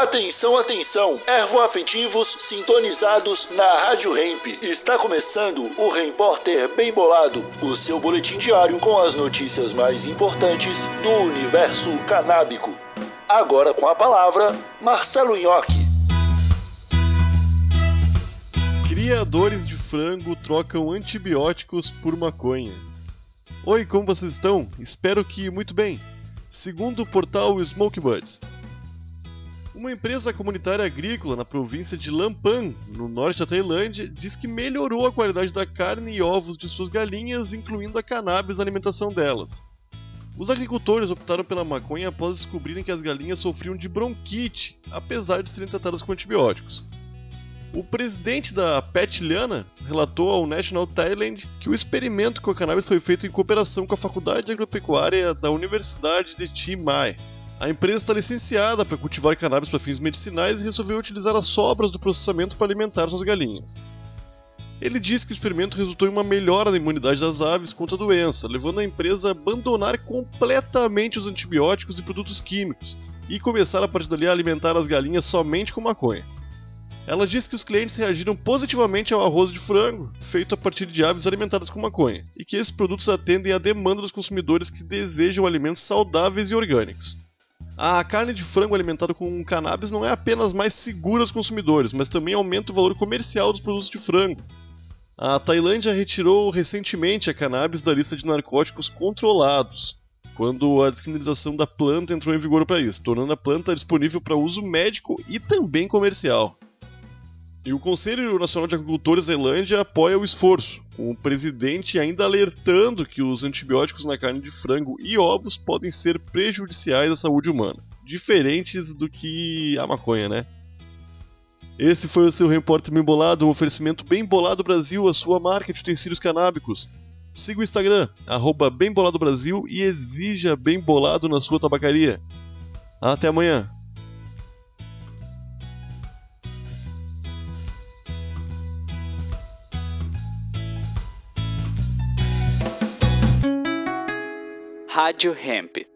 Atenção, atenção! Ervoafetivos sintonizados na Rádio Hemp. Está começando o Repórter Bem Bolado, o seu boletim diário com as notícias mais importantes do universo canábico. Agora com a palavra, Marcelo Nhoque. Criadores de frango trocam antibióticos por maconha. Oi, como vocês estão? Espero que muito bem. Segundo o portal Smoke Buds, uma empresa comunitária agrícola na província de Lampan, no norte da Tailândia, diz que melhorou a qualidade da carne e ovos de suas galinhas, incluindo a cannabis na alimentação delas. Os agricultores optaram pela maconha após descobrirem que as galinhas sofriam de bronquite, apesar de serem tratadas com antibióticos. O presidente da Pet Liana relatou ao National Thailand que o experimento com a cannabis foi feito em cooperação com a Faculdade de Agropecuária da Universidade de Chiang Mai, a empresa está licenciada para cultivar cannabis para fins medicinais e resolveu utilizar as sobras do processamento para alimentar suas galinhas. Ele disse que o experimento resultou em uma melhora na imunidade das aves contra a doença, levando a empresa a abandonar completamente os antibióticos e produtos químicos e começar a partir dali a alimentar as galinhas somente com maconha. Ela disse que os clientes reagiram positivamente ao arroz de frango, feito a partir de aves alimentadas com maconha, e que esses produtos atendem à demanda dos consumidores que desejam alimentos saudáveis e orgânicos. A carne de frango alimentada com cannabis não é apenas mais segura aos consumidores, mas também aumenta o valor comercial dos produtos de frango. A Tailândia retirou recentemente a cannabis da lista de narcóticos controlados, quando a descriminalização da planta entrou em vigor para isso, tornando a planta disponível para uso médico e também comercial. E o Conselho Nacional de Agricultores da Tailândia apoia o esforço, com o presidente ainda alertando que os antibióticos na carne de frango e ovos podem ser prejudiciais à saúde humana, diferentes do que a maconha, né? Esse foi o seu repórter bem bolado, um oferecimento bem bolado Brasil, a sua marca de utensílios canábicos. Siga o Instagram, arroba e exija bem bolado na sua tabacaria. Até amanhã. Rádio Hemp.